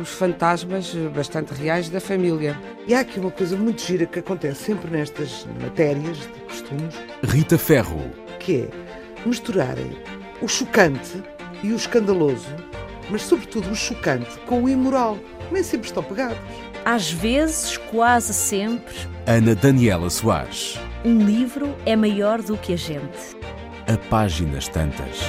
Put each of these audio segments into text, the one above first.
os fantasmas bastante reais da família. E há aqui uma coisa muito gira que acontece sempre nestas matérias de costumes. Rita Ferro. Que é misturarem o chocante e o escandaloso, mas sobretudo o chocante com o imoral. Nem sempre estão pegados. Às vezes, quase sempre. Ana Daniela Soares. Um livro é maior do que a gente. A páginas tantas.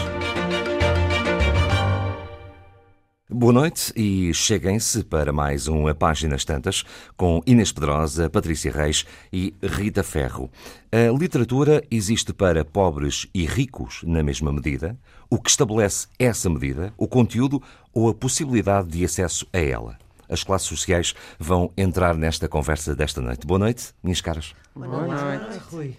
Boa noite e cheguem-se para mais um A Páginas Tantas com Inês Pedrosa, Patrícia Reis e Rita Ferro. A literatura existe para pobres e ricos na mesma medida. O que estabelece essa medida, o conteúdo ou a possibilidade de acesso a ela? As classes sociais vão entrar nesta conversa desta noite. Boa noite, minhas caras. Boa noite. Boa noite. Rui.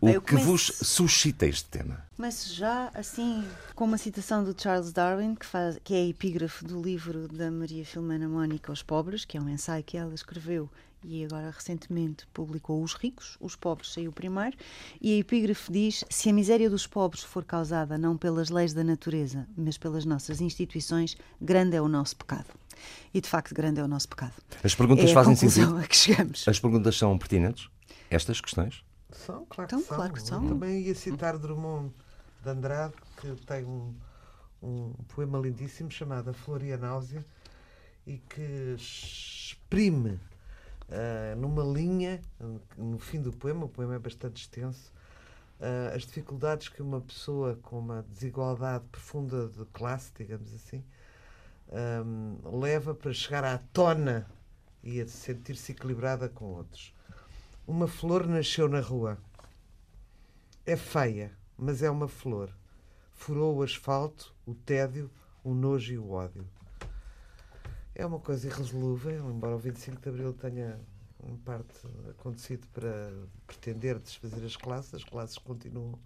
O que vos suscita este tema? Mas já assim, com uma citação do Charles Darwin, que, faz, que é a epígrafe do livro da Maria Filomena Mónica Os Pobres, que é um ensaio que ela escreveu e agora recentemente publicou Os Ricos, Os Pobres saiu primeiro, e a epígrafe diz: Se a miséria dos pobres for causada não pelas leis da natureza, mas pelas nossas instituições, grande é o nosso pecado. E de facto, grande é o nosso pecado. As perguntas é fazem sentido. A que chegamos. As perguntas são pertinentes? Estas questões? São, claro então, que são. Claro que são. Também ia citar Drummond de Andrade, que tem um, um poema lindíssimo chamado A Flor e a Náusea e que exprime uh, numa linha, no fim do poema, o poema é bastante extenso, uh, as dificuldades que uma pessoa com uma desigualdade profunda de classe, digamos assim, um, ah, leva para chegar à tona e a sentir-se equilibrada com outros. Uma flor nasceu na rua. É feia, mas é uma flor. Furou o asfalto, o tédio, o nojo e o ódio. É uma coisa irresolúvel, embora o 25 de Abril tenha, em parte, acontecido para pretender desfazer as classes, as classes continuam.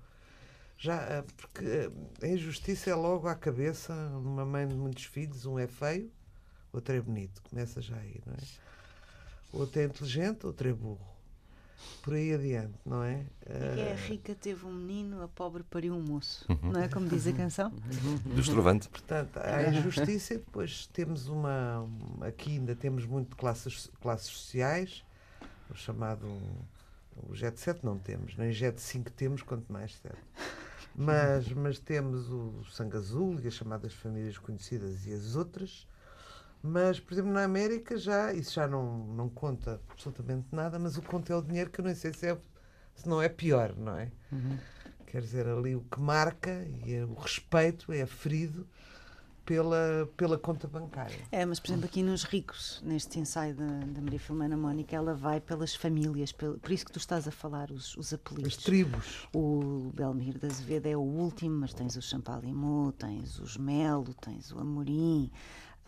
Já, eh, porque eh, a injustiça é logo à cabeça numa mãe de muitos filhos, um é feio, outro é bonito, começa já aí, não é? Outro é inteligente, outro é burro por aí adiante, não é? E é, a rica teve um menino, a pobre pariu um moço, uhum. não é como diz a canção? Do Estrovante. Portanto, há injustiça e depois temos uma. Aqui ainda temos muito classes, classes sociais, o chamado. O Jet 7 não temos, nem Jet 5 temos, quanto mais 7. Mas, mas temos o Sangue Azul e as chamadas famílias conhecidas e as outras mas, por exemplo, na América já, isso já não, não conta absolutamente nada, mas o conto é o dinheiro que eu nem sei se, é, se não é pior, não é? Uhum. Quer dizer, ali o que marca e é o respeito é ferido pela, pela conta bancária. É, mas por exemplo aqui nos ricos, neste ensaio da, da Maria Filomena Mónica, ela vai pelas famílias, pelo, por isso que tu estás a falar, os, os apelidos. As tribos. O Belmir da Azevedo é o último, mas tens o Champalimau, tens os Melo, tens o Amorim,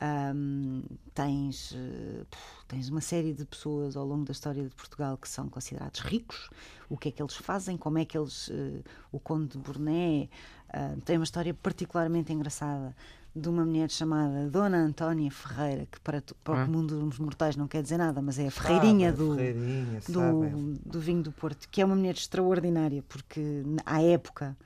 um, tens, uh, tens uma série de pessoas ao longo da história de Portugal que são considerados ricos. O que é que eles fazem? Como é que eles. Uh, o Conde de Burné uh, tem uma história particularmente engraçada de uma mulher chamada Dona Antónia Ferreira, que para, para ah. o mundo dos mortais não quer dizer nada, mas é a ferreirinha, do, ferreirinha do, do, vinho do Porto, que é uma mulher extraordinária, porque à época.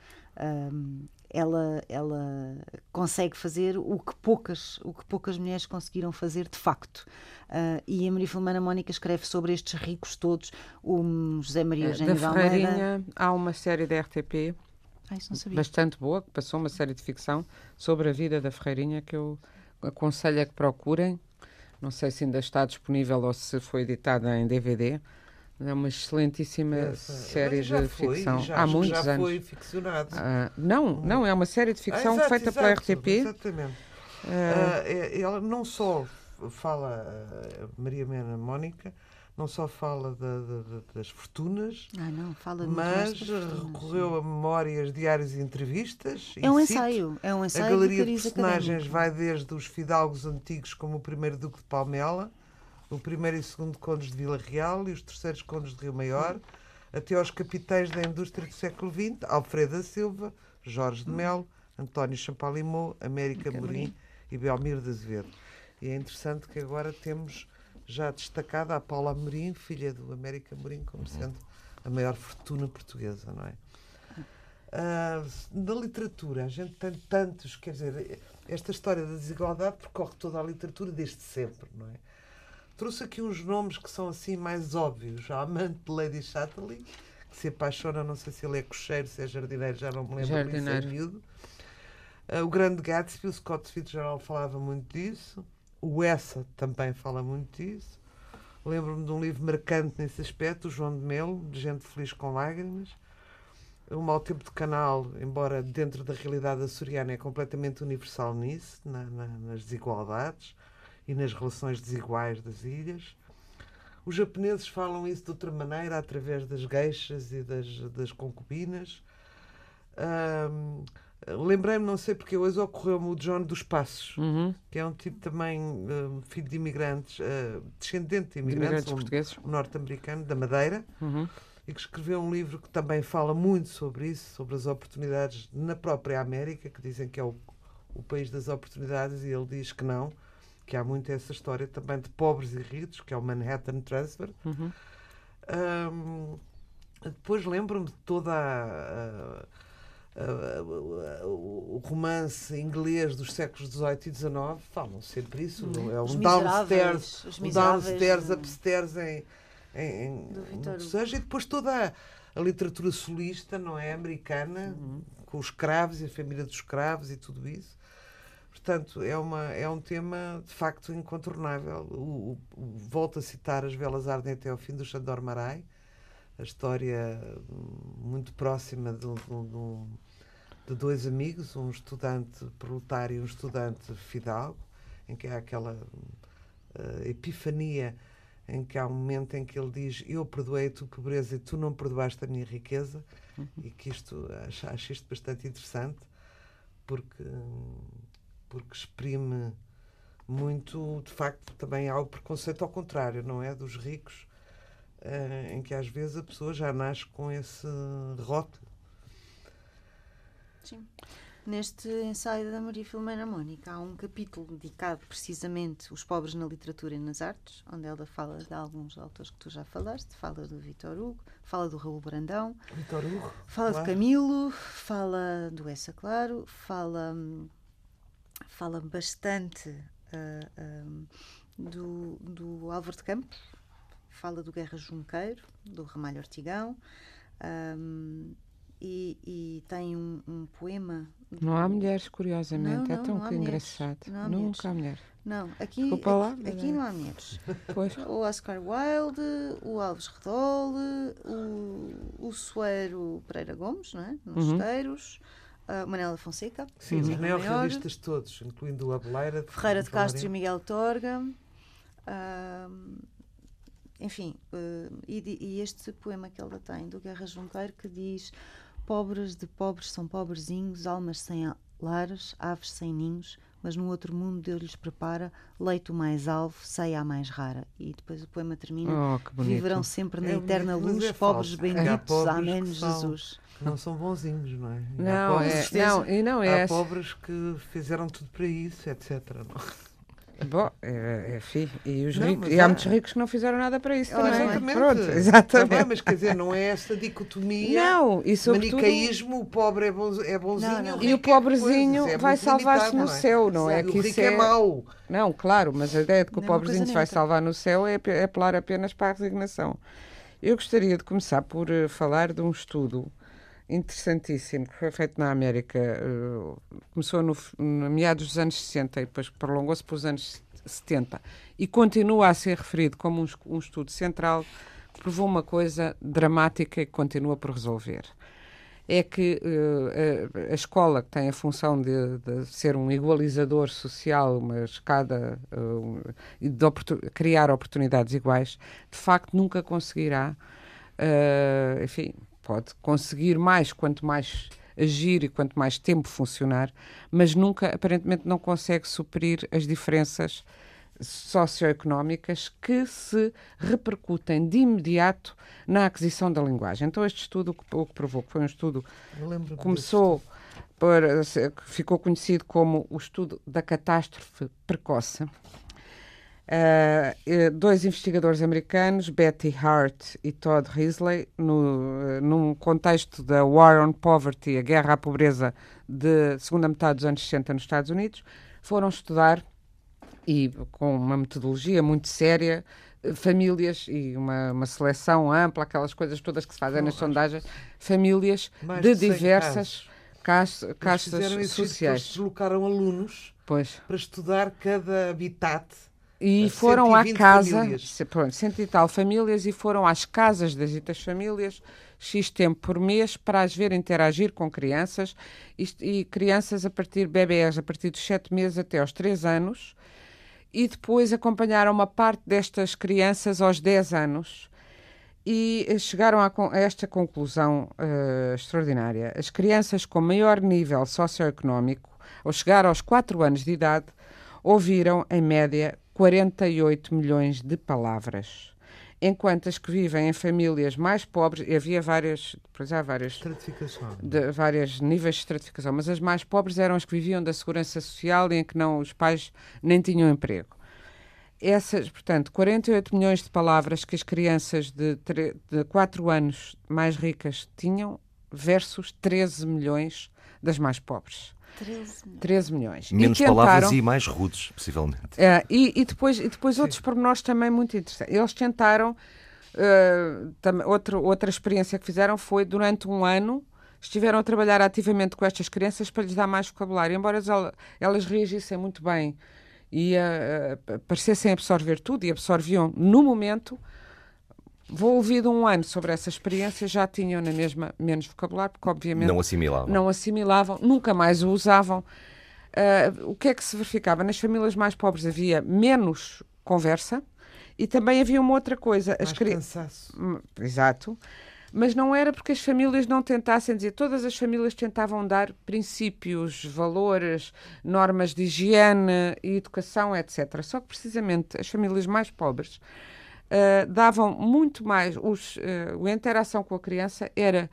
Um, ela, ela consegue fazer o que poucas, o que poucas mulheres conseguiram fazer de facto. Uh, e a Maria Filomena Mónica escreve sobre estes ricos todos, o José Maria é, Eugênio da Ferreirinha, há uma série da RTP bastante boa, que passou uma série de ficção sobre a vida da Ferreirinha que eu aconselho a que procurem. Não sei se ainda está disponível ou se foi editada em DVD. É uma excelentíssima Essa, série de foi, ficção. Já, Há muitos já anos. foi ficcionado. Ah, não, não, é uma série de ficção ah, exato, feita exato, pela RTP. Exatamente. Ah, uh, ela não só fala, Maria Mena Mónica, não só fala das fortunas, ah, não, fala mas recorreu a memórias, diários e entrevistas. É um ensaio. É um ensaio a galeria de, de personagens vai desde os fidalgos antigos, como o primeiro Duque de Palmela, o primeiro e segundo condes de Vila Real e os terceiros condes de Rio Maior, até aos capitães da indústria do século XX, Alfredo da Silva, Jorge de Melo, António Champalimau, América Morim e Belmiro de Azevedo. E é interessante que agora temos já destacada a Paula Amorim, filha do América Amorim, como sendo a maior fortuna portuguesa, não é? Uh, na literatura, a gente tem tantos, quer dizer, esta história da desigualdade percorre toda a literatura desde sempre, não é? Trouxe aqui uns nomes que são assim mais óbvios. A amante de Lady Chatterley, que se apaixona, não sei se ele é cocheiro, se é jardineiro, já não me lembro, jardineiro. é miúdo. Uh, o Grande Gatsby, o Scott Fitzgerald falava muito disso. O Essa também fala muito disso. Lembro-me de um livro marcante nesse aspecto, o João de Melo, de Gente Feliz com Lágrimas. O Mau Tempo de Canal, embora dentro da realidade açoriana, é completamente universal nisso, na, na, nas desigualdades e nas relações desiguais das ilhas. Os japoneses falam isso de outra maneira, através das geixas e das, das concubinas. Um, Lembrei-me, não sei porque hoje ocorreu-me o John dos Passos, uhum. que é um tipo também uh, filho de imigrantes, uh, descendente de imigrantes, de imigrantes um, um norte-americano, da Madeira, uhum. e que escreveu um livro que também fala muito sobre isso, sobre as oportunidades na própria América, que dizem que é o, o país das oportunidades, e ele diz que não, que há muito essa história também de pobres e ricos, que é o Manhattan Transfer. Uhum. Um, depois lembro-me de toda a, a o romance inglês dos séculos XVIII e XIX falam sempre isso. Hum. É um downstairs, um downstairs, upstairs em, em, em seja, e depois toda a, a, literatura solista, não é? Americana, uhum. com os escravos e a família dos escravos e tudo isso. Portanto, é, uma, é um tema de facto incontornável. O, o, o, volto a citar As Velas Ardem até ao fim do Xandor Marai, a história muito próxima de, de, de, dois amigos, um estudante proletário e um estudante fidalgo, em que há aquela uh, epifania em que há um momento em que ele diz eu perdoei a tua pobreza e tu não perdoaste a minha riqueza uhum. e que isto acho, acho isto bastante interessante porque porque exprime muito de facto também há o preconceito ao contrário não é dos ricos uh, em que às vezes a pessoa já nasce com esse rótulo Sim. Neste ensaio da Maria Filomena Mónica há um capítulo dedicado precisamente aos pobres na literatura e nas artes, onde ela fala de alguns autores que tu já falaste, fala do Vitor Hugo, fala do Raul Brandão, Vitor Hugo, fala claro. do Camilo, fala do Essa Claro, fala, fala bastante uh, um, do, do Álvaro de Campos, fala do Guerra Junqueiro, do Ramalho Ortigão. Um, e, e tem um, um poema. Não há mulheres, curiosamente, não, é tão que engraçado. Não há Nunca há mulheres. Não, aqui, aqui, lá, aqui não há mulheres. Pois. O Oscar Wilde, o Alves Redol, o, o Soeiro Pereira Gomes, não é? Nos uhum. Esteiros. Uh, Manela Fonseca. Sim, os neorrealistas todos, incluindo o Abeleira. Ferreira de Castro e Miguel Torga. Uh, enfim, uh, e, e, este poema que ela tem do Guerra Junqueiro que diz Pobres de pobres são pobrezinhos, almas sem lares, aves sem ninhos, mas no outro mundo Deus lhes prepara leito mais alvo, ceia mais rara. E depois o poema termina: oh, Viverão sempre na é eterna luz, é pobres benditos, amém, Jesus. Não são bonzinhos, não é? Não, é, não, e não é. Há pobres que fizeram tudo para isso, etc. Não? Bom, é, é, enfim, e, os não, ricos, e há é... muitos ricos que não fizeram nada para isso também. Exatamente. Pronto, exatamente. Também, mas quer dizer, não é essa dicotomia. Não, e sobretudo... Manicaísmo, o pobre é, bon, é bonzinho. Não, não. E o pobrezinho é vai salvar-se no céu, não é? Que o rico é, é mau. Não, claro, mas a ideia de que o pobrezinho se vai salvar no céu é, é apelar apenas para a resignação. Eu gostaria de começar por uh, falar de um estudo interessantíssimo que foi feito na América. Uh, começou no, no meados dos anos 60 e depois prolongou-se para os anos 70 e continua a ser referido como um, um estudo central que provou uma coisa dramática e que continua por resolver. É que uh, a, a, escola, que tem a função de, de, ser um igualizador social, uma escada uh, de oportun criar oportunidades iguais, de facto nunca conseguirá, uh, enfim, pode conseguir mais quanto mais agir e quanto mais tempo funcionar, mas nunca, aparentemente, não consegue suprir as diferenças socioeconómicas que se repercutem de imediato na aquisição da linguagem. Então, este estudo, o que provou que foi um estudo que começou por, ficou conhecido como o estudo da catástrofe precoce. Uh, dois investigadores americanos, Betty Hart e Todd Risley, no, num contexto da War on Poverty, a guerra à pobreza de segunda metade dos anos 60 nos Estados Unidos, foram estudar e com uma metodologia muito séria, famílias e uma, uma seleção ampla, aquelas coisas todas que se fazem nas sondagens, famílias de, de diversas castas, castas sociais. deslocaram alunos pois. para estudar cada habitat. E foram à casa, famílias. pronto, cento e tal famílias, e foram às casas das ditas famílias X tempo por mês para as ver interagir com crianças e, e crianças a partir, bebés a partir dos 7 meses até aos 3 anos, e depois acompanharam uma parte destas crianças aos 10 anos e chegaram a, a esta conclusão uh, extraordinária. As crianças com maior nível socioeconómico, ao chegar aos 4 anos de idade, ouviram, em média, 48 milhões de palavras enquanto as que vivem em famílias mais pobres, havia várias, pois há várias, de, vários níveis de estratificação, mas as mais pobres eram as que viviam da segurança social e em que não os pais nem tinham emprego. Essas, portanto, 48 milhões de palavras que as crianças de, 3, de 4 anos mais ricas tinham versus 13 milhões das mais pobres. 13 milhões. Menos tentaram, palavras e mais rudes, possivelmente. Uh, e, e, depois, e depois outros pormenores também muito interessantes. Eles tentaram, uh, tam, outro, outra experiência que fizeram foi durante um ano estiveram a trabalhar ativamente com estas crianças para lhes dar mais vocabulário, embora elas, elas reagissem muito bem e uh, parecessem absorver tudo e absorviam no momento Vou ouvir um ano sobre essa experiência, já tinham na mesma menos vocabulário, porque obviamente não assimilavam, não assimilavam nunca mais o usavam. Uh, o que é que se verificava? Nas famílias mais pobres havia menos conversa e também havia uma outra coisa. Mais as cansaço. Hum, exato. Mas não era porque as famílias não tentassem dizer, todas as famílias tentavam dar princípios, valores, normas de higiene e educação, etc. Só que precisamente as famílias mais pobres uh, davam muito mais. Os, uh, a interação com a criança era.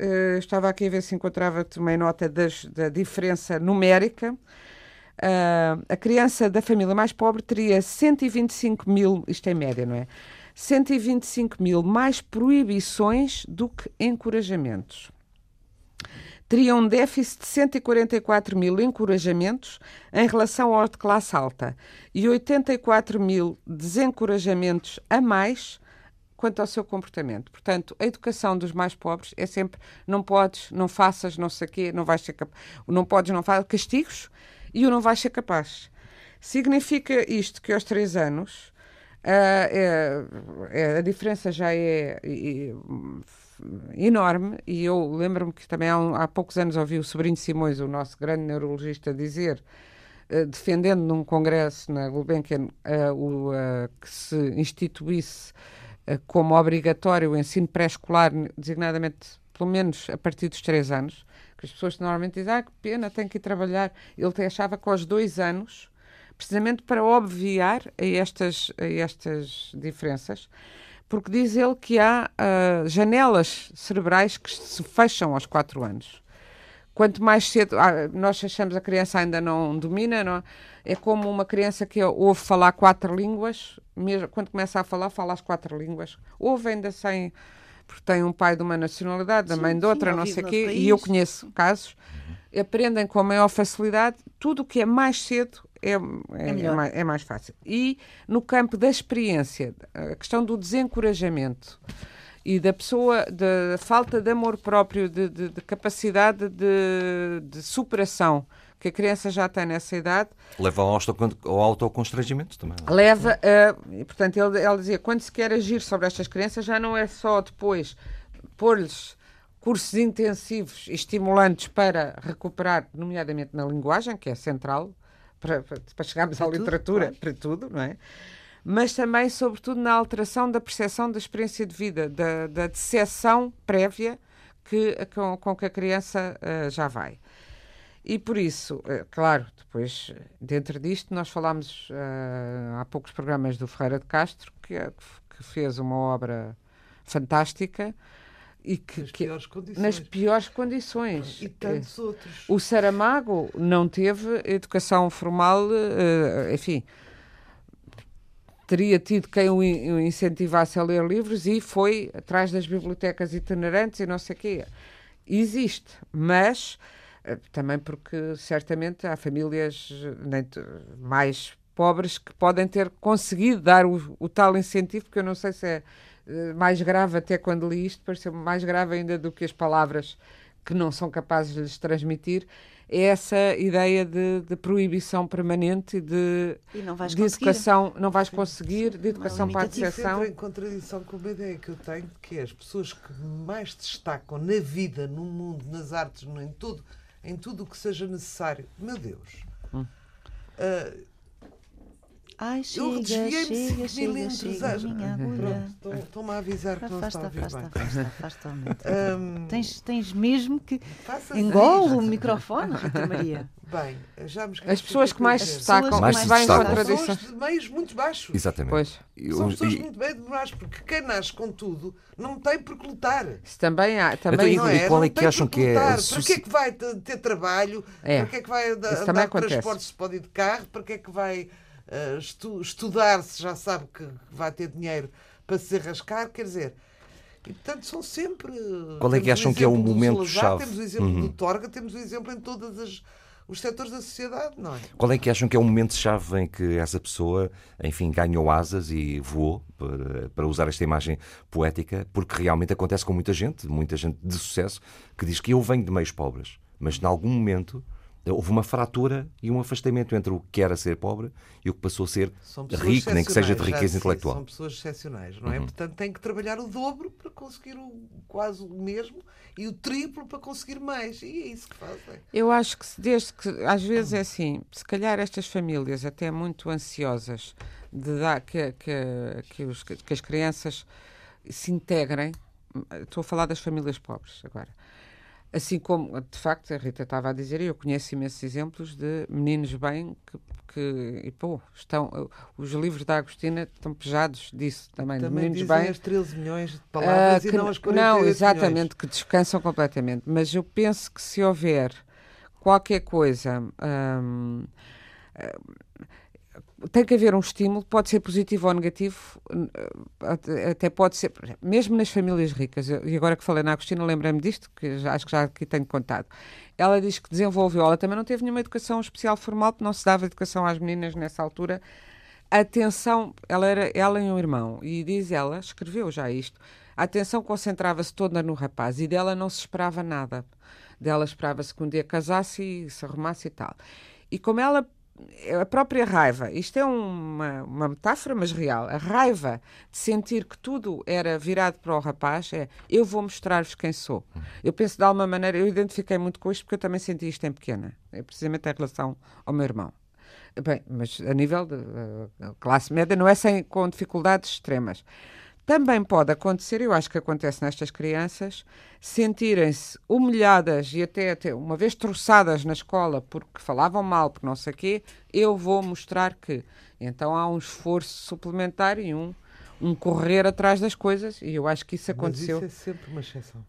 Uh, estava aqui a ver se encontrava também nota das, da diferença numérica. Uh, a criança da família mais pobre teria 125 mil, isto é média, não é? 125 mil mais proibições do que encorajamentos teria um déficit de 144 mil encorajamentos em relação ao de classe alta e 84 mil desencorajamentos a mais quanto ao seu comportamento. Portanto, a educação dos mais pobres é sempre não podes, não faças, não sei quê, não vais ser capaz, não podes, não fazes castigos e o não vais ser capaz. Significa isto que aos três anos uh, é, é, a diferença já é, é enorme e eu lembro-me que também há, há, poucos anos ouvi o sobrinho Simões, o nosso grande neurologista, dizer, uh, defendendo num congresso na Gulbenkian uh, o, uh, que se instituísse como obrigatório o ensino pré-escolar, designadamente pelo menos a partir dos três anos, que as pessoas normalmente dizem, ah, que pena, tenho que ir trabalhar. Ele achava que aos dois anos, precisamente para obviar a estas, a estas diferenças, porque diz ele que há uh, janelas cerebrais que se fecham aos 4 anos. Quanto mais cedo, ah, nós achamos a criança ainda não domina, não, é como uma criança que ouve falar quatro línguas, mesmo quando começa a falar, fala as quatro línguas. Ouve ainda sem, porque tem um pai de uma nacionalidade, a mãe de outra, sim, não sei o quê, e eu conheço casos, aprendem com maior facilidade tudo o que é mais cedo é, é, é, mais, é, mais, fácil. E no campo da experiência, a questão do desencorajamento e da pessoa, da falta de amor próprio, de, de, de capacidade de, de, superação que a criança já tem nessa idade. Leva ao, ao autoconstrangimento também. É? Leva, uh, portanto, ele, ele dizia, quando se quer agir sobre estas crianças, já não é só depois pôr-lhes cursos intensivos e estimulantes para recuperar, nomeadamente na linguagem, que é central, para, para chegarmos para à tudo, literatura, claro. para tudo, não é? Mas também, sobretudo, na alteração da percepção da experiência de vida, da, da decepção prévia que, com, com que a criança uh, já vai. E por isso, eh, claro, depois, dentro disto, nós falámos uh, há poucos programas do Ferreira de Castro, que, que fez uma obra fantástica e que, nas, que, piores condições. nas piores condições. E tantos outros. O Saramago não teve educação formal, uh, enfim, teria tido quem o incentivasse a ler livros e foi atrás das bibliotecas itinerantes e não sei o quê. Existe, mas eh, também porque certamente há famílias mais pobres que podem ter conseguido dar o, o, tal incentivo, porque eu não sei se é eh, mais grave até quando li isto, pareceu mais grave ainda do que as palavras que não são capazes de lhes transmitir, é essa ideia de, de proibição permanente de, de educação, não vais conseguir, de educação para a decepção. em contradição com uma ideia que eu tenho, que é as pessoas que mais destacam na vida, no mundo, nas artes, em tudo, em tudo o que seja necessário. Meu Deus. Hum. Uh, Ai, chega, eu desviei-me 5 milímetros. Estão-me a avisar que não está a ouvir afasta, bem. Afasta, afasta, afasta um, tens, tens mesmo que engole o microfone, Rita Maria. Bem, já me As pessoas que mais se destacam, mais se vai em contradição. São de meios muito baixos. Exatamente. Pois. São pessoas e... muito bem baixos, porque quem nasce com tudo não tem por que lutar. Isso também há. Também então, e, é, qual é que acham que é? Para que é que vai ter trabalho? É. Para que é que vai andar de transporte se pode ir de carro? Para que é que vai estu estudar se já sabe que vai ter dinheiro para se rascar? Quer dizer, e, portanto, são sempre. Qual é que acham que é o momento-chave? Temos o exemplo uhum. do Torga, temos o exemplo em todas as os setores da sociedade, não é? Qual é que acham que é o momento-chave em que essa pessoa, enfim, ganhou asas e voou, para, para usar esta imagem poética, porque realmente acontece com muita gente, muita gente de sucesso, que diz que eu venho de meios pobres, mas em algum momento houve uma fratura e um afastamento entre o que era ser pobre e o que passou a ser rico, nem que seja de riqueza intelectual. São pessoas excepcionais, não é? Uhum. Portanto, tem que trabalhar o dobro para conseguir o, quase o mesmo e o triplo para conseguir mais. E é isso que fazem. Eu acho que desde que às vezes é assim, se calhar estas famílias até muito ansiosas de dar que, que, que, os, que as crianças se integrem, estou a falar das famílias pobres agora Assim como, de facto, a Rita estava a dizer, eu conheço imensos exemplos de meninos bem que, que e, pô, estão, os livros da Agostina estão pejados disso também. Também meninos dizem bem, as 13 milhões de palavras uh, que, e não as 48 Não, exatamente, milhões. que descansam completamente. Mas eu penso que se houver qualquer coisa... Um, tem que haver um estímulo, pode ser positivo ou negativo, eh, até pode ser, mesmo nas famílias ricas, e agora que falei na Agostina, lembrei-me disto, que já, acho que já aqui tenho contado. Ela diz que desenvolveu, ela também não teve nenhuma educação especial formal, porque não se dava educação às meninas nessa altura. Atenção, ela era ela e um irmão, e diz ela, escreveu já isto, a atenção concentrava-se toda no rapaz e dela não se esperava nada. Dela esperava-se que um dia casasse e se arrumasse e tal. E como ela a própria raiva, isto é uma, uma metáfora, mas real, a raiva de sentir que tudo era virado para o rapaz é eu vou mostrar-vos quem sou. Eu penso de alguma maneira, eu identifiquei muito com isto porque eu também senti isto em pequena, é precisamente em relação ao meu irmão. Bem, mas a nível de uh, classe média não é sem, com dificuldades extremas. Também pode acontecer, eu acho que acontece nestas crianças, sentirem-se humilhadas e até, até uma vez troçadas na escola porque falavam mal, por não sei o quê, eu vou mostrar que. Então há um esforço suplementar e um, um correr atrás das coisas, e eu acho que isso aconteceu. Mas isso é sempre uma exceção.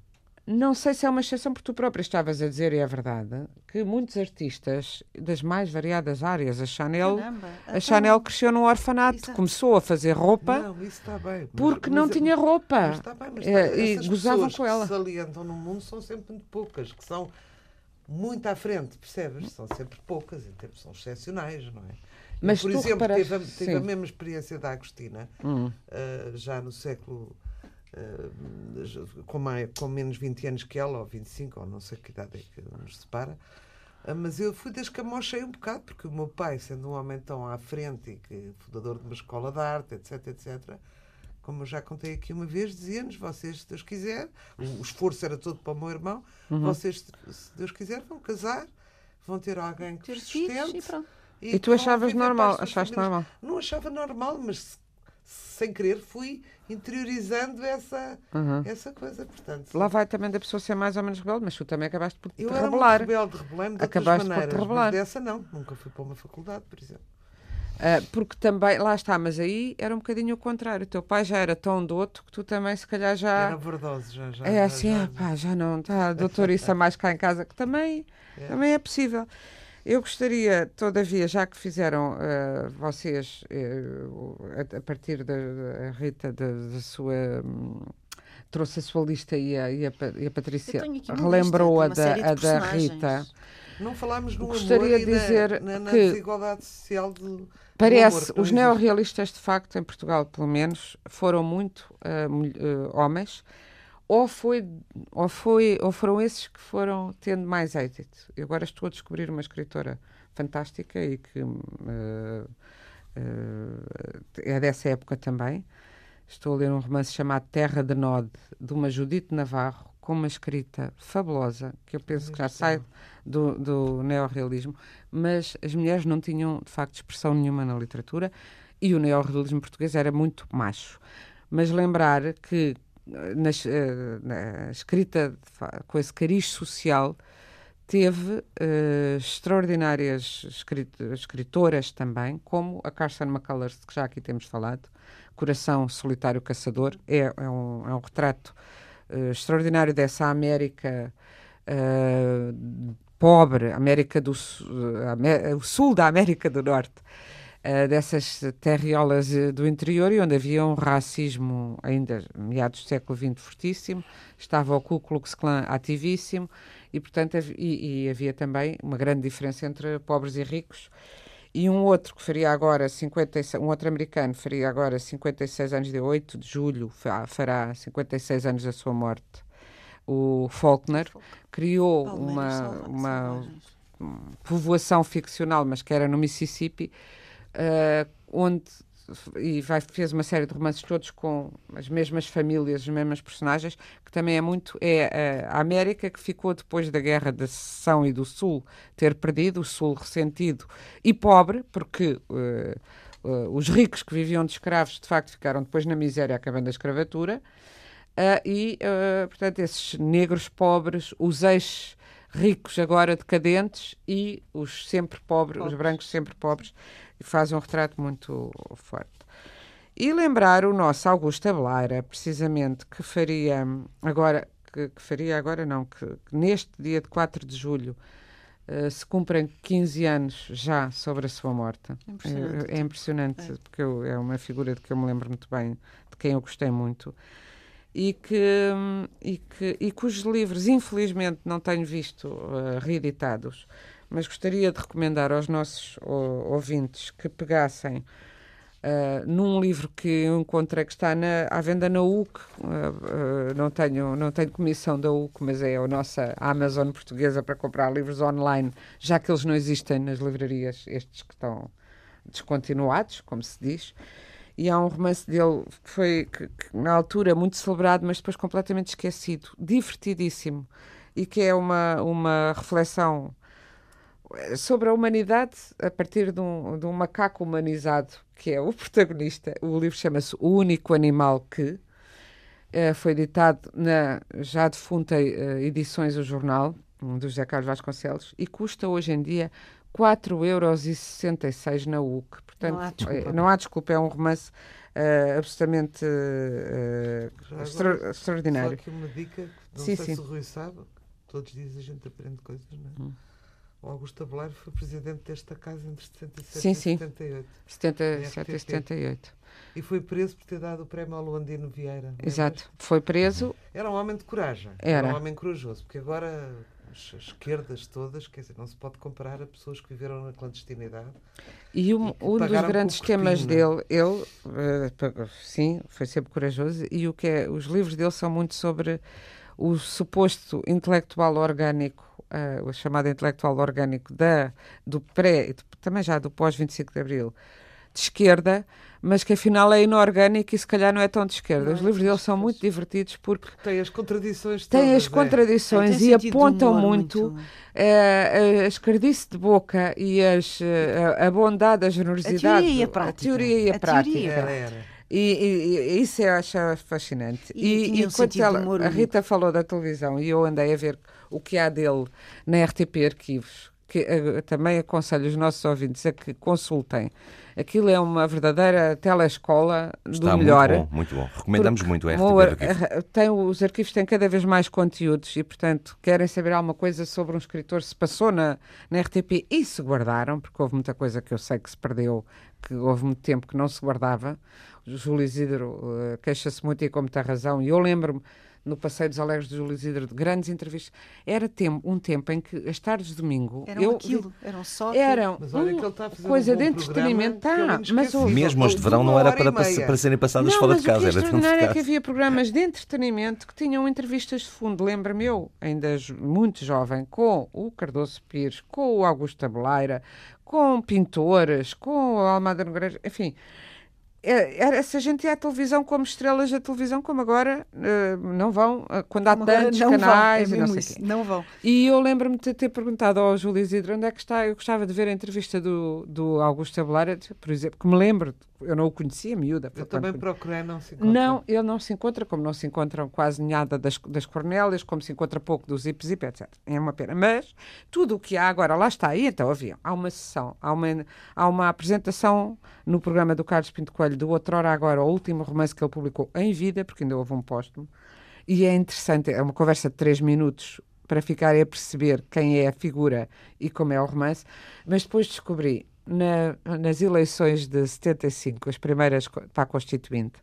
Não sei se é uma exceção, porque tu própria estavas a dizer, e é verdade, que muitos artistas das mais variadas áreas, a Chanel, Caramba, a então, Chanel cresceu num orfanato, começou a fazer roupa não, bem, mas, porque mas, não mas, tinha roupa mas está bem, mas está, é, e gozavam com ela. Que se salientam no mundo são sempre muito poucas, que são muito à frente, percebes? São sempre poucas, em termos são excepcionais, não é? Mas, por exemplo, teve, a, teve a mesma experiência da Agostina, hum. uh, já no século uh, com, mais, com menos 20 anos que ela, ou 25, ou não sei que idade é que nos separa. Uh, mas eu fui das que amochei um bocado, porque o meu pai, sendo um homem tão à frente e que fundador de uma escola de arte, etc, etc, como eu já contei aqui uma vez, dizia-nos: vocês, se Deus quiser, o esforço era todo para o meu irmão, uhum. vocês, se Deus quiser, vão casar, vão ter alguém que ter sustente. E, e, tu achavas normal? Achaste normal? Não achava normal, mas sem querer, fui interiorizando essa, uhum. essa coisa. Portanto, Lá vai também da pessoa ser mais ou menos rebelde, mas tu também acabaste por te eu rebelar. Eu era rebelde, rebelei-me de acabaste maneiras, por te rebelar. dessa não, nunca fui para uma faculdade, por exemplo. Uh, porque também, lá está, mas aí era um bocadinho o contrário. O teu pai já era tão douto que tu também, se calhar, já. Era verdoso, já. já é já, assim, já, pá, já não está. Doutor, isso é mais cá em casa, que também é, também é possível. Eu gostaria, todavia, já que fizeram uh, vocês, uh, a, a, partir da, Rita, da, sua. Um, trouxe a sua lista e a, e a, e a Patrícia relembrou a da, a da Rita. Não falámos no Gostaria amor de dizer na, na, na que desigualdade social de, Parece, amor, os neorrealistas, de facto, em Portugal, pelo menos, foram muito uh, uh, homens, ou, foi, ou, foi, ou foram esses que foram tendo mais êxito. Eu agora estou a descobrir uma escritora fantástica e que uh, é dessa época também. Estou a ler um romance chamado Terra de Nod, de uma Judite Navarro, com uma escrita fabulosa, que eu penso que já sai do, do neorrealismo, mas as mulheres não tinham, de facto, expressão nenhuma na literatura e o neorrealismo português era muito macho. Mas lembrar que na, eh, na escrita com esse cariz social teve uh, extraordinárias escritoras também, como a Carson McCullers, que já aqui temos falado, Coração Solitário Caçador, é, é, um, é um, retrato uh, extraordinário dessa América uh, pobre, América do o sul da América do Norte, uh, dessas terriolas do interior e onde havia um racismo ainda meados do século XX fortíssimo, estava o Ku Klux Klan ativíssimo e portanto e, e havia também uma grande diferença entre pobres e ricos. E um outro que faria agora 56, um outro americano faria agora 56 anos de 8 de julho fará 56 anos da sua morte o Faulkner, criou uma, uma povoação ficcional, mas que era no Mississippi, uh, onde e vai, fez uma série de romances todos com as mesmas famílias, as mesmas personagens, que também é muito é a América que ficou depois da guerra da secessão e do Sul ter perdido, o Sul ressentido e pobre, porque uh, uh, os ricos que viviam de escravos de facto ficaram depois na miséria acabando a escravatura Uh, e, portanto, esses negros pobres, os ex-ricos agora decadentes e os sempre pobres, pobres. os brancos sempre pobres, fazem um retrato muito forte. E lembrar o nosso Augusto Abelaira, precisamente, que faria agora, que, que faria agora não, que, que, neste dia de 4 de julho uh, se cumprem 15 anos já sobre a sua morte. É impressionante, é, é impressionante é. porque eu, é uma figura de que eu me lembro muito bem, de quem eu gostei muito e que, e que e cujos livros, infelizmente, não tenho visto uh, reeditados, mas gostaria de recomendar aos nossos ouvintes que pegassem uh, num livro que encontrei que está na, à venda na UC, uh, não, tenho, não tenho comissão da UC, mas é a nossa Amazon portuguesa para comprar livros online, já que eles não existem nas livrarias, estes que estão descontinuados, como se diz e há um romance dele que foi que, que, na altura muito celebrado, mas depois completamente esquecido, divertidíssimo, e que é uma, uma reflexão eh, sobre a humanidade a partir de um, de um macaco humanizado, que é o protagonista. O livro chama-se O Único Animal Que. Uh, foi editado na já defunta uh, Edições O Jornal, do José Carlos Vasconcelos, e custa hoje em dia 4,66€ na UC. Portanto, não há desculpa, não há desculpa é um romance uh, absolutamente uh, extra extraordinário. Só aqui uma dica, não sim, sei sim. se o Rui sabe, todos os dias a gente aprende coisas, não é? Hum. O Augusto Abelar foi presidente desta casa entre 77 sim, e sim. 78. 77 e 78. E foi preso por ter dado o prémio ao Luandino Vieira. Exato. Foi preso. Era um homem de coragem. Era. Era um homem corajoso, porque agora as esquerdas todas, quer dizer, não se pode comparar a pessoas que viveram na clandestinidade. E um, e um dos grandes temas dele, ele, uh, sim, foi sempre corajoso, e o que é, os livros dele são muito sobre o suposto intelectual orgânico, uh, o chamado intelectual orgânico da, do pré, também já do pós-25 de Abril, de esquerda, mas que afinal é inorgânico e se calhar não é tão de esquerda. Os é livros dele são muito divertidos porque têm as contradições têm as é. contradições é. e apontam muito, muito. Uh, a escardice de boca e as, uh, a bondade, a generosidade, a teoria e a prática. A teoria e a, a prática. Era, era. E, e, e, isso eu acho fascinante. E, e, e quando ela, a Rita falou da televisão e eu andei a ver o que há dele na RTP Arquivos, que uh, também aconselho os nossos ouvintes a que consultem. Aquilo é uma verdadeira telescola Está do melhor. Muito bom, muito bom. Recomendamos muito a RTP Arquivos. Tem, os arquivos têm cada vez mais conteúdos e, portanto, querem saber alguma coisa sobre um escritor se passou na, na RTP e se guardaram, porque houve muita coisa que eu sei que se perdeu, que houve muito tempo que não se guardava. O Júlio Isidro uh, queixa-se muito e com muita razão. E eu lembro-me no Passeio dos Alegres de Júlio Isidro, de grandes entrevistas. Era tempo, um tempo em que as tardes de domingo. Eram eu, aquilo, eram só. Eram um, coisa um de entretenimento. Tá, mas Mesmo os de verão não era para, para serem passadas não, fora de casa. O que era é que havia programas de entretenimento que tinham entrevistas de fundo. Lembra-me eu, ainda muito jovem, com o Cardoso Pires, com o Augusto Tabeleira, com pintores, com o Almada Nogueira, enfim é, era se a gente ia à televisão como estrelas da televisão, como agora uh, não vão, uh, quando há como tantos canais vão, é e não sei isso, Não vão. E eu lembro-me de ter perguntado ao Júlio Isidro onde é que está. Eu gostava de ver a entrevista do, do Augusto Abelara, por exemplo, que me lembro, eu não o conhecia, miúda. Eu também procurei, não se encontra. Não, ele não se encontra, como não se encontram quase nada das, das Cornélias, como se encontra pouco dos Zip Zip, etc. É uma pena. Mas tudo o que há agora, lá está. E então havia, há uma sessão, há uma, há uma apresentação no programa do Carlos Pinto Coelho do Outrora Agora, o último romance que ele publicou em vida, porque ainda houve um póstumo, e é interessante, é uma conversa de três minutos para ficarem a perceber quem é a figura e como é o romance, mas depois descobri na, nas eleições de 75, as primeiras para a Constituinte,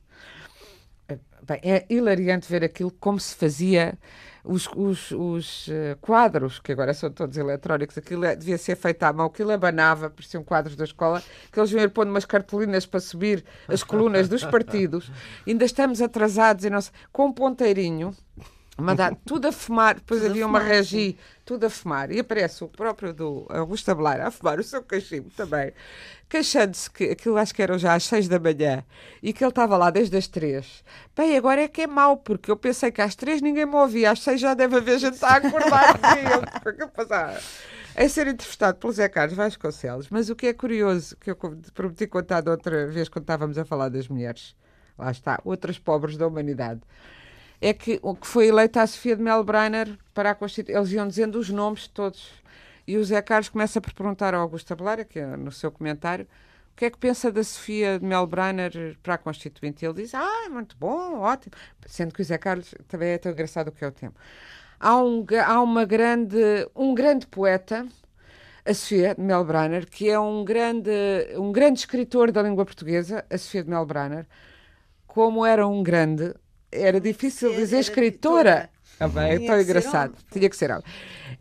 bem, é hilariante ver aquilo como se fazia os, os, os uh, quadros, que agora são todos eletrónicos, aquilo é, devia ser feito à mão, aquilo abanava, pareciam quadros da escola, que eles iam pondo umas cartolinas para subir as colunas dos partidos. Ainda estamos atrasados e não com um ponteirinho mandar tudo a fumar, depois tudo havia uma regi, tudo a fumar, e aparece o próprio do Augusto Abelar a fumar o seu cachimbo também, queixando-se que aquilo acho que era já às seis da manhã e que ele estava lá desde as três. Bem, agora é que é mau, porque eu pensei que às três ninguém me ouvia, às seis já deve haver gente a acordar é ser entrevistado pelo Zé Carlos Vasconcelos, mas o que é curioso, que eu prometi contar outra vez quando estávamos a falar das mulheres, lá está, outras pobres da humanidade é que, que foi eleita a Sofia de Melbreiner para a Constituição. Eles iam dizendo os nomes todos. E o Zé Carlos começa por perguntar ao Augusto Tabelara, que é no seu comentário, o que é que pensa da Sofia de Melbreiner para a Constituinte? Ele diz, ah, muito bom, ótimo. Sendo que o Zé Carlos também é tão engraçado que é o tempo. Há um, há uma grande, um grande poeta, a Sofia de Melbreiner, que é um grande, um grande escritor da língua portuguesa, a Sofia de Melbreiner, como era um grande, era difícil era, dizer era escritora. Ah, bem, é tão engraçado. Tinha que ser algo.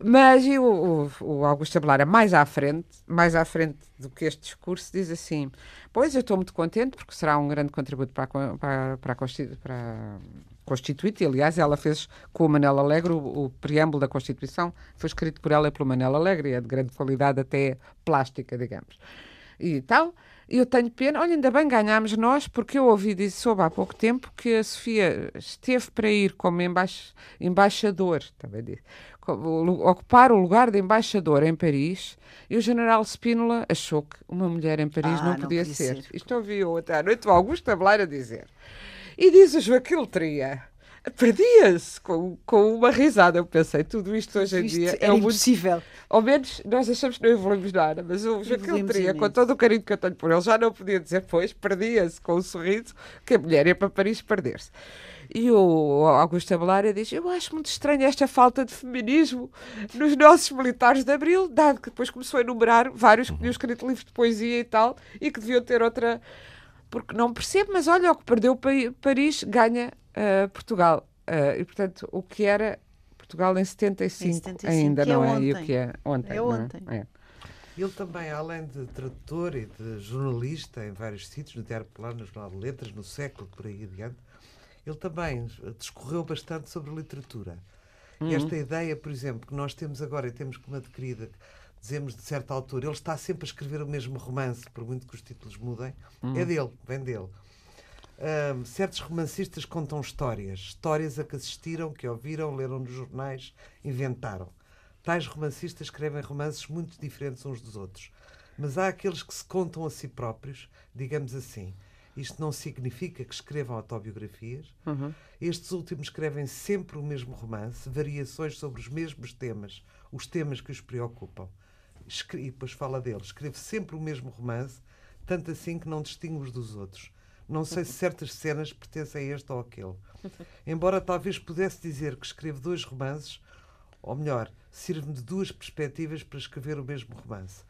Mas e o, o, o Augusto Abelara, mais à frente, mais à frente do que este discurso, diz assim: Pois eu estou muito contente porque será um grande contributo para a, para, para a, para a Constituinte. Aliás, ela fez com o Manela Alegre o, o, preâmbulo da Constituição, foi escrito por ela e pelo Manela Alegre, e é de grande qualidade, até plástica, digamos. E tal eu tenho pena, olha, ainda bem ganhámos nós, porque eu ouvi dizer, soube há pouco tempo que a Sofia esteve para ir como embaix, embaixador, também disse, ocupar o lugar de embaixador em Paris, e o general Spínola achou que uma mulher em Paris ah, não, podia, não podia ser. ser. Isto ouvi eu até à noite o Augusto Abelair a dizer. E diz o Joaquim Letria, perdia-se com, com uma risada. Eu pensei, tudo isto hoje em dia é, impossível. Muito... Ao menos nós achamos que não evoluímos nada, mas o Joaquim teria, com todo o carinho que eu tenho por ele, já não podia dizer, pois, perdia-se com o um sorriso que a mulher ia para Paris perder-se. E o Augusto Abelária diz: Eu acho muito estranho esta falta de feminismo nos nossos militares de Abril, dado que depois começou a enumerar vários que tinham escrito livros de poesia e tal, e que deviam ter outra. Porque não percebo, mas olha, o que perdeu Paris ganha uh, Portugal. Uh, e, portanto, o que era Portugal em 75, em 75 ainda, não é? Ontem. E o que é ontem. É ontem. É? É. Ele também, além de tradutor e de jornalista em vários sítios, no Diário Popular, no Jornal de Letras, no século, por aí adiante, ele também discorreu bastante sobre literatura. Uhum. E esta ideia, por exemplo, que nós temos agora e temos como adquirida, dizemos de certa altura, ele está sempre a escrever o mesmo romance, por muito que os títulos mudem, uhum. é dele, vem dele certos romancistas contam histórias, histórias a que assistiram, que ouviram, leram nos jornais, inventaram. Tais romancistas escrevem romances muito diferentes uns dos outros. Mas há aqueles que se contam a si próprios, digamos assim. Isto não significa que escrevam autobiografias. Uhum. Estes últimos escrevem sempre o mesmo romance, variações sobre os mesmos temas, os temas que os preocupam. E depois fala deles. Escreve sempre o mesmo romance, tanto assim que não distingue os dos outros. Não sei se certas cenas pertencem a este ou aquele. Embora talvez pudesse dizer que escrevo dois romances, ou melhor, sirvo-me de duas perspectivas para escrever o mesmo romance.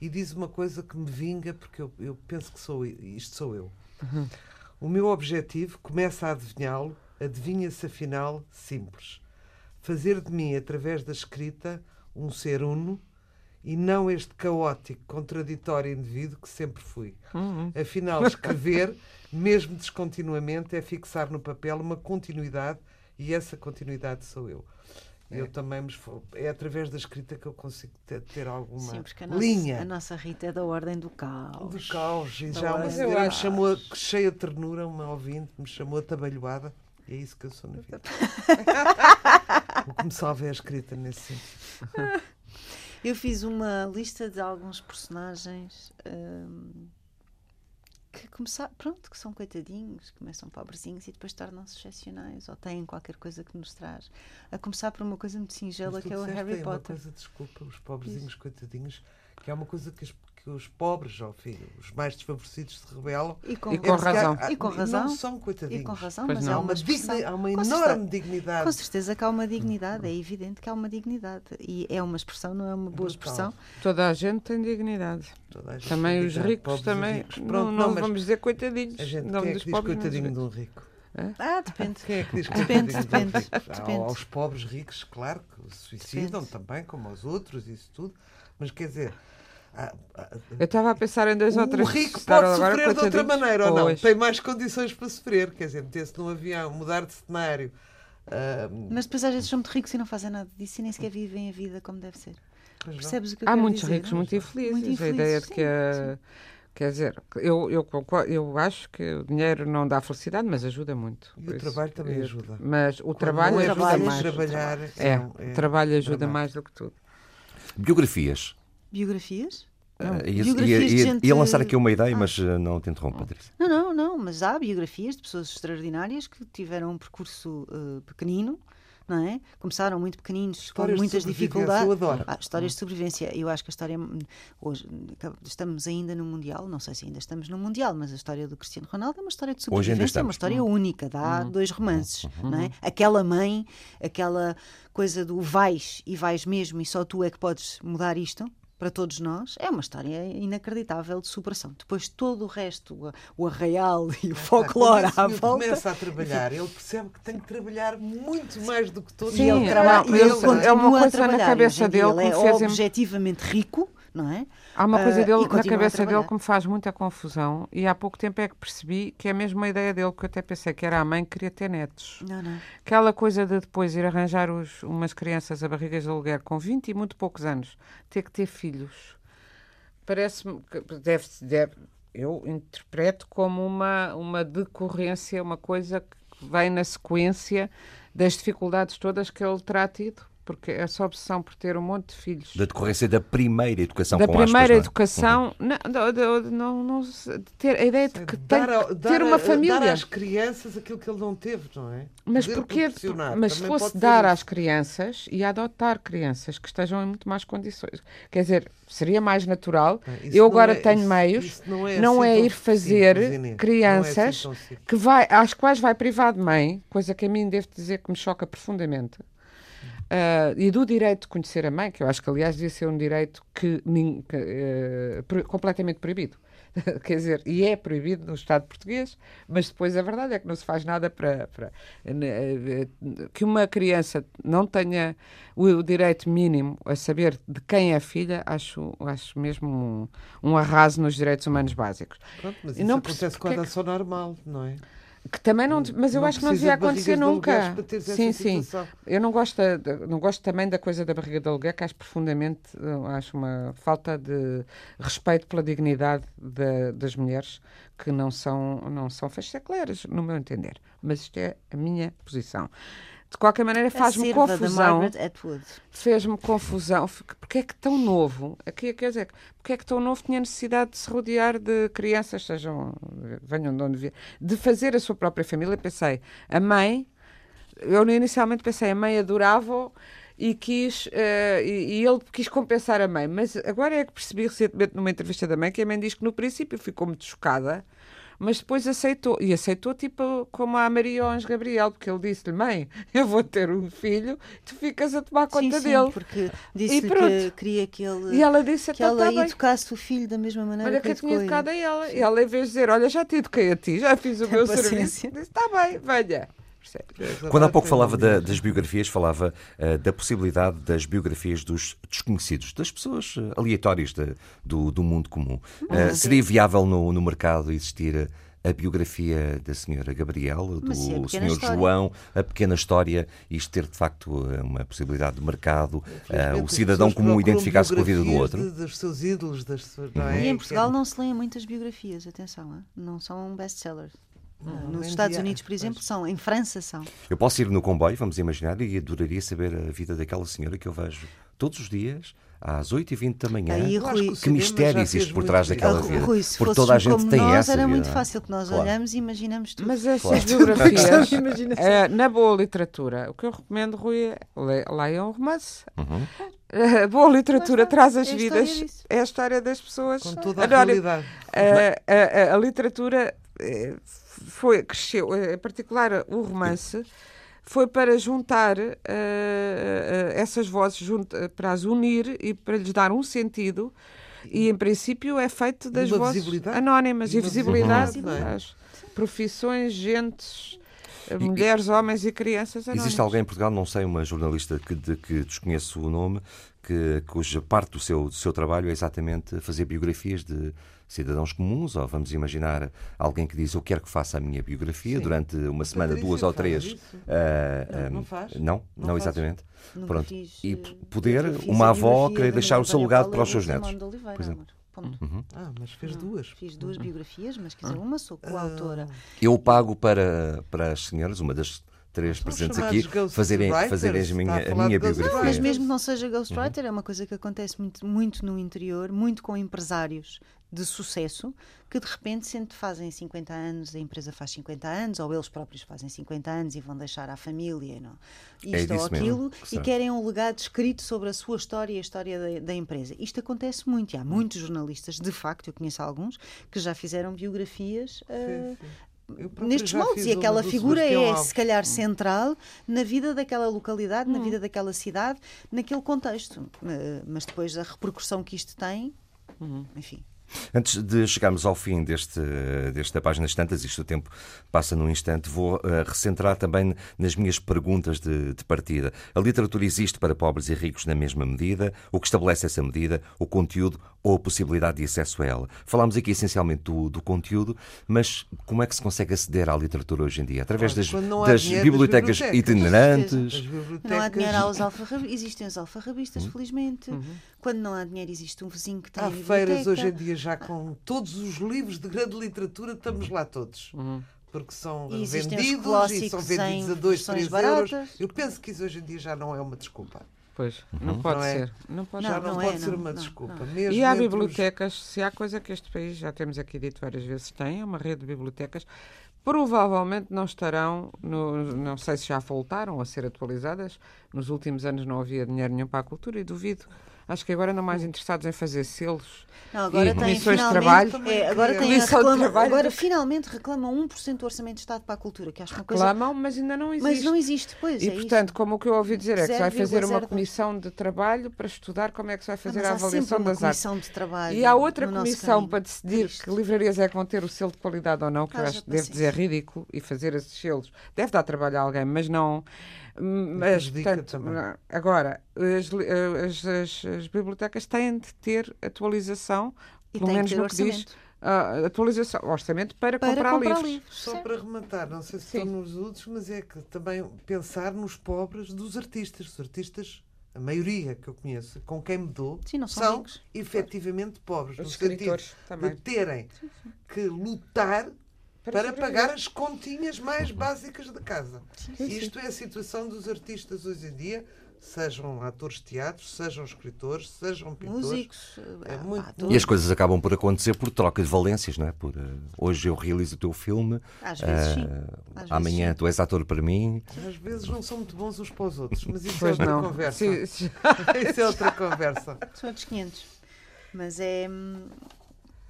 E diz uma coisa que me vinga, porque eu, eu penso que sou isto sou eu. Uhum. O meu objetivo, começa a adivinhá-lo, adivinha-se afinal simples. Fazer de mim, através da escrita, um ser uno e não este caótico, contraditório indivíduo que sempre fui. Uhum. Afinal, escrever, mesmo descontinuamente, é fixar no papel uma continuidade e essa continuidade sou eu. É. Eu também me é através da escrita que eu consigo ter, ter alguma Sim, porque a linha. Nossa, a nossa Rita é da ordem do caos. Do caos. E já uma senhora me chamou, cheia de ternura, uma ouvinte, me chamou atabalhoada. E é isso que eu sou na vida. o que me salva é a escrita nesse sentido. Eu fiz uma lista de alguns personagens. Hum, que começar, pronto, que são coitadinhos, começam pobrezinhos e depois tornam-se excepcionais ou têm qualquer coisa que nos traz. A começar por uma coisa muito singela que é o Harry Potter. Uma coisa, desculpa, os pobrezinhos, Isso. coitadinhos, que é uma coisa que, as, que os pobres, ou filho, os mais desfavorecidos se rebelam. E com, e com razão. Há, e com razão. Não são coitadinhos. E com razão, pois mas não. há uma, digna, há uma enorme dignidade. Com certeza que há uma dignidade, é evidente que há uma dignidade. E é uma expressão, não é uma boa expressão. Toda a gente tem dignidade. Também os ricos também. Ricos. Pronto, não, não vamos dizer coitadinhos. A gente, não quem é que diz coitadinho de um rico? Ah, depende. Quem é que diz depende, depende, depende. depende. Aos pobres ricos, claro, que se suicidam depende. também, como aos outros, isso tudo. Mas quer dizer, eu estava a pensar em dois ou três. O rico pode sofrer de outra maneira ou não? Tem mais condições para sofrer, quer dizer, meter-se num avião, mudar de cenário. Uh... Mas depois às vezes são muito ricos e não fazem nada disso e nem sequer vivem a vida como deve ser. Percebes o que eu Há muitos dizer, ricos muito infelizes. muito infelizes. A ideia de que a, Quer dizer, eu, eu, eu acho que o dinheiro não dá felicidade, mas ajuda muito. E o trabalho também ajuda. Mas o Quando trabalho ajuda trabalho, mais. Trabalhar, é, é, o trabalho ajuda mais do que tudo. Biografias. Biografias? Uh, ia, ia, ia, gente... ia, lançar aqui uma ideia, ah. mas uh, não te interrompo, Patrícia. Não, não, não, mas há biografias de pessoas extraordinárias que tiveram um percurso uh, pequenino, não é? Começaram muito pequeninos, histórias com muitas dificuldades. Eu adoro. Ah, histórias de sobrevivência. Eu acho que a história. Hoje estamos ainda no Mundial, não sei se ainda estamos no Mundial, mas a história do Cristiano Ronaldo é uma história de sobrevivência, é uma história uhum. única. Dá uhum. dois romances, uhum. não é? Aquela mãe, aquela coisa do vais e vais mesmo e só tu é que podes mudar isto para todos nós, é uma história inacreditável de superação. Depois todo o resto, o arraial e o folclore à volta. começa a trabalhar, ele percebe que tem que trabalhar muito mais do que todos. Sim, ele, trabalha, ele, ele, é uma coisa na cabeça dele. Ele é objetivamente rico, não é? Há uma coisa uh, dele na cabeça dele que me faz muita confusão e há pouco tempo é que percebi que é a ideia dele que eu até pensei que era a mãe que queria ter netos. Não, não. Aquela coisa de depois ir arranjar os, umas crianças a barrigas de aluguer com 20 e muito poucos anos, ter que ter filhos. Parece-me que deve, deve, eu interpreto como uma, uma decorrência, uma coisa que vem na sequência das dificuldades todas que ele terá tido porque essa obsessão por ter um monte de filhos. Da decorrência da primeira educação Da primeira aspas, é? educação, não, não, não, não, ter a ideia de que dar, tem ter uma família. Dar às crianças aquilo que ele não teve, não é? Mas porque Mas se fosse dar às crianças e adotar crianças que estejam em muito mais condições. Quer dizer, seria mais natural. Ah, eu agora é, tenho isso, meios, isso não é, não assim é ir fazer simples, é crianças assim que vai, às quais vai privar de mãe, coisa que a mim devo dizer que me choca profundamente Uh, e do direito de conhecer a mãe, que eu acho que, aliás, devia ser um direito que, que uh, completamente proibido. Quer dizer, e é proibido no Estado português, mas depois a verdade é que não se faz nada para. para uh, que uma criança não tenha o, o, direito mínimo a saber de quem é a filha, acho, acho mesmo um, um arraso nos direitos humanos básicos. Pronto, mas e isso não acontece com a adoção é normal, não é? Que também não, mas eu não acho que não devia acontecer nunca. Sim, sim. Eu não gosto, não gosto também da coisa da barriga de aluguer, que acho profundamente, acho uma falta de respeito pela dignidade de, das mulheres que não são, não são fachacleiras, no meu entender. Mas isto é a minha posição. De qualquer maneira faz-me confusão. Fez-me confusão. Porque é que tão novo? Aqui quer dizer, porque é que tão novo tinha necessidade de se rodear de crianças, sejam, venham de onde vier, de fazer a sua própria família? Pensei, a mãe, eu inicialmente pensei, a mãe adorava e quis uh, e, e, ele quis compensar a mãe, mas agora é que percebi recentemente numa entrevista da mãe que a mãe diz que no princípio ficou muito chocada mas depois aceitou. E aceitou tipo como a Maria Onge Gabriel, porque ele disse-lhe: Mãe, eu vou ter um filho, tu ficas a tomar conta sim, dele. porque disse-lhe que queria que ele, e ela disse, que ela tá educasse o filho da mesma maneira olha que, eu tinha educado a ela. Sim. E ela, em vez de dizer: Olha, já te eduquei a ti, já fiz o Tem meu paciência. serviço, disse: Está bem, venha. Quando há pouco falava da, das biografias, falava uh, da possibilidade das biografias dos desconhecidos, das pessoas uh, aleatórias de, do, do, mundo comum. Uh, seria viável no, no mercado existir a biografia da senhora Gabriel, do senhor história. João, a pequena história, isto ter de facto uma possibilidade de mercado, uh, o cidadão comum identificar-se com a vida do outro. De, dos seus ídolos, das suas, não é? E em Portugal não se leem muitas biografias, atenção, não são best-sellers. Não, Nos Estados Unidos, por exemplo, são. Em França são. Eu posso ir no comboio, vamos imaginar, e adoraria saber a vida daquela senhora que eu vejo todos os dias às 8h20 da manhã. Aí, Rui, que, que mistério existe por trás daquela vida? Rui, se Porque toda a gente tem nós, essa. Era vida. muito fácil que nós claro. olhamos e imaginamos tudo. Mas essas claro. biografias, é, na boa literatura, o que eu recomendo, Rui, é leiam um romance. Uhum. A boa literatura traz as é vidas, é a história das pessoas. Com toda a Adoro, realidade. A, a, a, literatura eh, foi, cresceu, em particular o romance foi para juntar uh, uh, essas vozes, junto, para as unir e para lhes dar um sentido. E, em princípio, é feito das vozes anónimas e visibilidade das profissões, gentes, e, mulheres, homens e crianças anónimas. Existe alguém em Portugal, não sei, uma jornalista que, de que desconheço o nome, que, cuja parte do seu, do seu trabalho é exatamente fazer biografias de cidadãos comuns, ou vamos imaginar alguém que diz eu quero que faça a minha biografia Sim. durante uma semana, duas ou três. Uh, não, não, faz? Não, não, não exatamente. Pronto. Fiz, e poder uma avó querer deixar o seu legado para os seus netos. Por exemplo. Uhum. Ah, mas fez duas. Fiz duas biografias, mas quer dizer, uma sou coautora. Ah. Eu pago para, para as senhoras, uma das três presentes aqui, fazerem, fazerem a minha, a minha biografia. Não, mas mesmo que não seja ghostwriter, uhum. é uma coisa que acontece muito, muito no interior, muito com empresários de sucesso que de repente sempre fazem 50 anos, a empresa faz 50 anos, ou eles próprios fazem 50 anos e vão deixar à família não, é isto é ou aquilo, e querem um legado escrito sobre a sua história e a história da, da, empresa. Isto acontece muito, e há muitos jornalistas, de facto, eu conheço alguns, que já fizeram biografias uh, nestes moldes. E aquela figura é, se calhar, central na vida daquela localidade, hum. na vida daquela cidade, naquele contexto. Eh, mas depois a repercussão que isto tem, uhum. enfim. Antes de chegarmos ao fim deste, desta página tantas, isto o tempo passa num instante, vou uh, recentrar também nas minhas perguntas de, de, partida. A literatura existe para pobres e ricos na mesma medida? O que estabelece essa medida? O conteúdo ou a possibilidade de acesso a ela? Falámos aqui essencialmente do, do conteúdo, mas como é que se consegue aceder à literatura hoje em dia? Através das, das bibliotecas, bibliotecas, itinerantes? Bibliotecas... Não há dinheiro aos alfarrabistas. Existem os alfarrabistas, uhum. felizmente. Uhum. Quando não há dinheiro, existe um vizinho que tem Há feiras hoje em dia já com todos os livros de grande literatura, estamos lá todos. Uhum. Porque são e vendidos e são vendidos a 2, 3 euros. Eu penso que isso hoje em dia já não é uma desculpa. Pois, não pode não é? ser. Não pode, já não, não, não pode é, ser não, uma desculpa. Mesmo e há bibliotecas, os... se há coisa que este país, já temos aqui dito várias vezes, tem, é uma rede de bibliotecas, provavelmente não estarão, no, não sei se já voltaram a ser atualizadas. Nos últimos anos não havia dinheiro nenhum para a cultura e duvido Acho que agora andam mais interessados em fazer selos não, agora e comissões de trabalho. É, agora, tem reclama, trabalho. agora finalmente reclamam 1% do Orçamento de Estado para a cultura, que acho uma coisa... Reclamam, mas ainda não existe. Mas não existe, pois E, é portanto, isso. como o que eu ouvi dizer é que se vai fazer uma comissão de trabalho para estudar como é que se vai fazer ah, a avaliação das artes. De trabalho e há outra comissão para decidir que livrarias é que vão ter o selo de qualidade ou não, que ah, eu acho que deve dizer ridículo, e fazer esses selos. Deve dar trabalho a alguém, mas não... Mas, portanto, agora, as, as, as, as, bibliotecas têm de ter atualização, e pelo menos no que diz. Uh, atualização, orçamento para, para comprar, comprar, livros. livros. Só para rematar, não sei se Sim. estão nos outros, mas é que também pensar nos pobres dos artistas. Os artistas, a maioria que eu conheço, com quem me dou, sim, são, são efetivamente pobres. Os no sentido também. de terem sim, que lutar para, para pagar as continhas mais básicas da casa. Sim, sim. Isto é a situação dos artistas hoje em dia sejam atores de teatro, sejam escritores, sejam pintores. Músicos. É muito... E as coisas acabam por acontecer por troca de valências, não é? Por, uh, hoje eu realizo o teu filme. Às vezes uh, sim. Às amanhã vezes, tu és ator para mim. Às vezes não são muito bons uns para os outros, mas isso é pois é outra não. conversa. Sim, sim. isso é outra conversa. São outros 500. Mas é.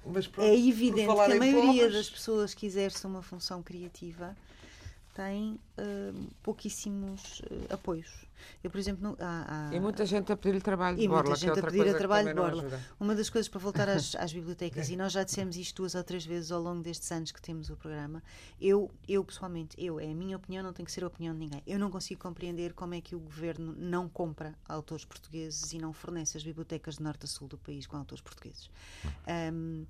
Mas pronto, é evidente que a maioria das pessoas que exercem uma função criativa tem uh, pouquíssimos uh, apoios. Eu, por exemplo, há, há, e muita gente a pedir trabalho de borla. E muita gente a pedir a trabalho de borla. Uma das coisas para voltar às, às bibliotecas, e nós já dissemos isto duas ou três vezes ao longo destes anos que temos o programa, eu, eu pessoalmente, eu, é a minha opinião, não tem que ser a opinião de ninguém. Eu não consigo compreender como é que o governo não compra autores portugueses e não fornece as bibliotecas de norte a sul do país com autores portugueses. Um,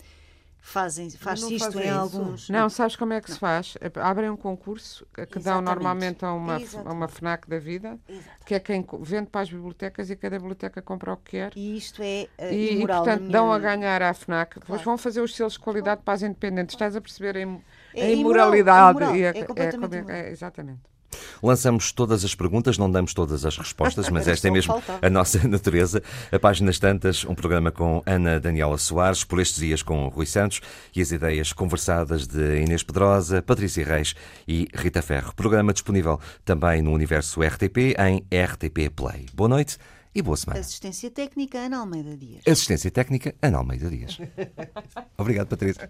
fazem faz-se isto em alguns. Não sabes como é que não. se faz abrem um concurso que dão normalmente a uma a uma FNAC da vida Exatamente. que é quem vende para as bibliotecas e cada biblioteca compra o que quer. E isto é uh, e, e portanto minha... dão a ganhar à FNAC claro. depois vão fazer os selos de qualidade claro. para as independentes. Estás a perceber a, é imoralidade. imoral, e a, é, completamente é, é, exatamente Lançamos todas as perguntas, não damos todas as respostas, mas esta é mesmo a nossa natureza. A Páginas Tantas, um programa com Ana Daniela Soares, por estes dias com Rui Santos e as ideias conversadas de Inês Pedrosa, Patrícia Reis e Rita Ferro. Programa disponível também no universo RTP em RTP Play. Boa noite e boa semana. Assistência técnica Ana Almeida Dias. Assistência técnica Ana Almeida Dias. Obrigado, Patrícia.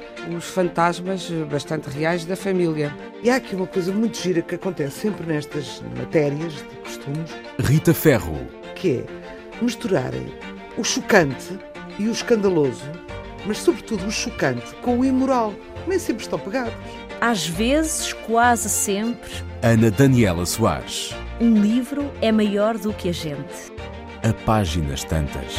os fantasmas bastante reais da família. E há aqui uma coisa muito gira que acontece sempre nestas matérias de costumes. Rita Ferro. Que é misturarem o chocante e o escandaloso, mas sobretudo o chocante com o imoral. Nem sempre estão pegados. Às vezes, quase sempre. Ana Daniela Soares. Um livro é maior do que a gente. A páginas tantas.